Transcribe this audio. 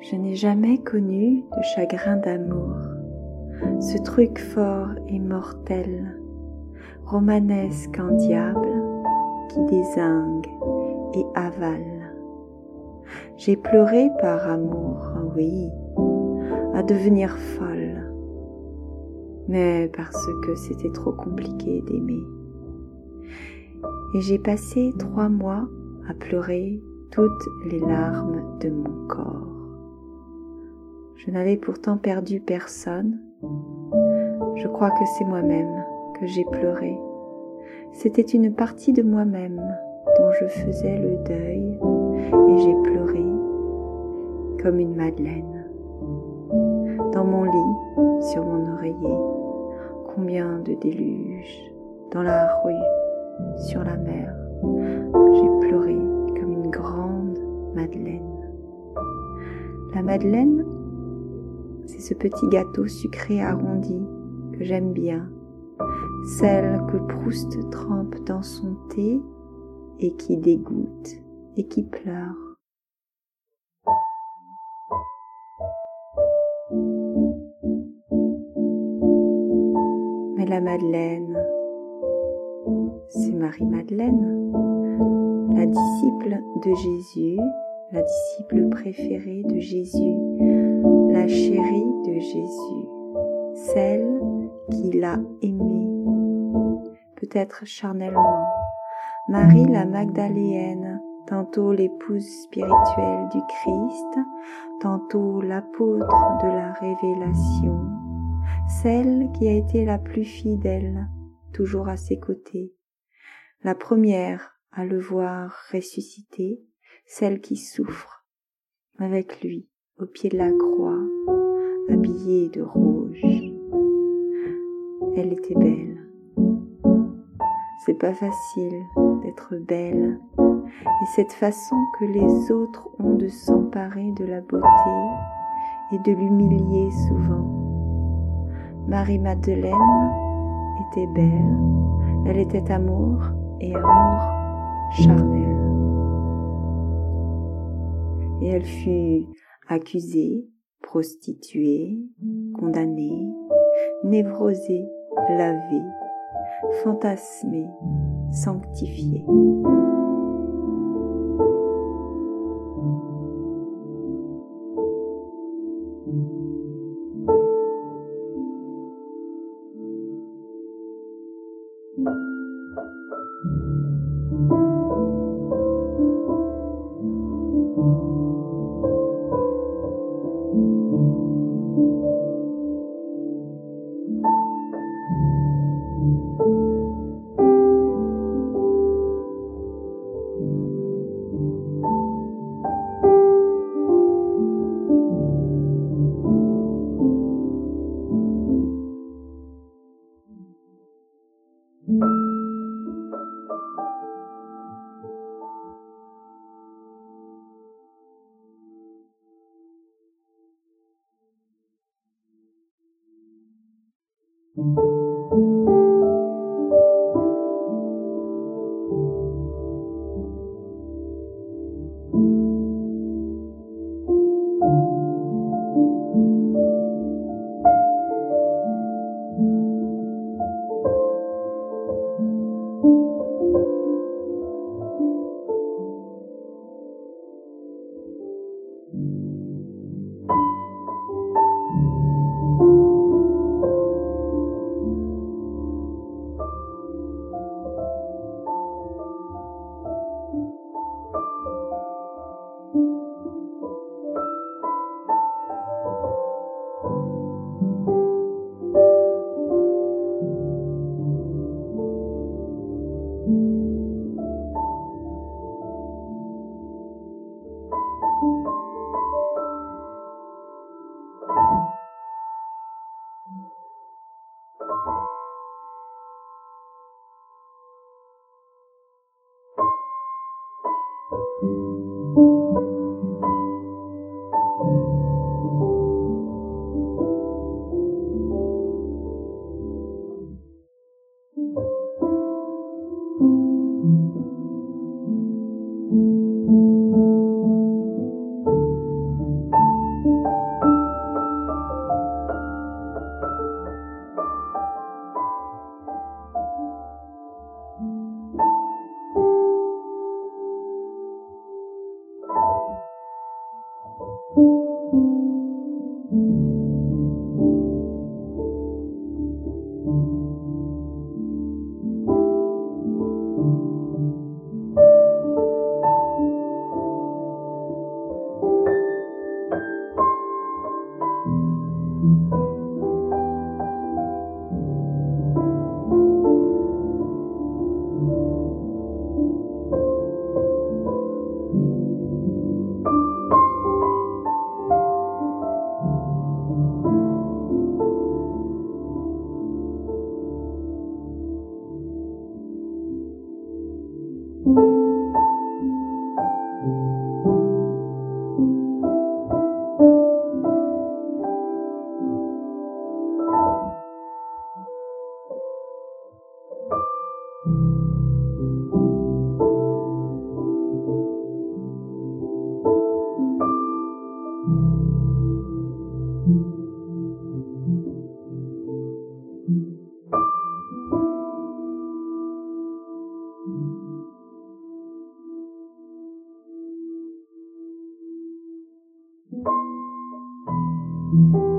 Je n'ai jamais connu de chagrin d'amour, ce truc fort et mortel, romanesque en diable, qui désingue et avale. J'ai pleuré par amour, oui, à devenir folle, mais parce que c'était trop compliqué d'aimer. Et j'ai passé trois mois à pleurer toutes les larmes de mon corps. Je n'avais pourtant perdu personne. Je crois que c'est moi-même que j'ai pleuré. C'était une partie de moi-même dont je faisais le deuil et j'ai pleuré comme une madeleine. Dans mon lit, sur mon oreiller, combien de déluges, dans la rue, sur la mer, j'ai pleuré comme une grande madeleine. La madeleine, c'est ce petit gâteau sucré arrondi que j'aime bien, celle que Proust trempe dans son thé et qui dégoûte et qui pleure. Mais la Madeleine, c'est Marie-Madeleine, la disciple de Jésus, la disciple préférée de Jésus, la chérie de Jésus, celle qui l'a aimé, peut-être charnellement, Marie la Magdaléenne, tantôt l'épouse spirituelle du Christ, tantôt l'apôtre de la révélation, celle qui a été la plus fidèle, toujours à ses côtés, la première à le voir ressusciter, celle qui souffre avec lui au pied de la croix, habillée de rouge. Elle était belle. C'est pas facile d'être belle et cette façon que les autres ont de s'emparer de la beauté et de l'humilier souvent. Marie-Madeleine était belle, elle était amour et amour charnel. Et elle fut accusée, prostituée, condamnée, névrosée, lavée, fantasmée, sanctifiée. Thank you. Thank you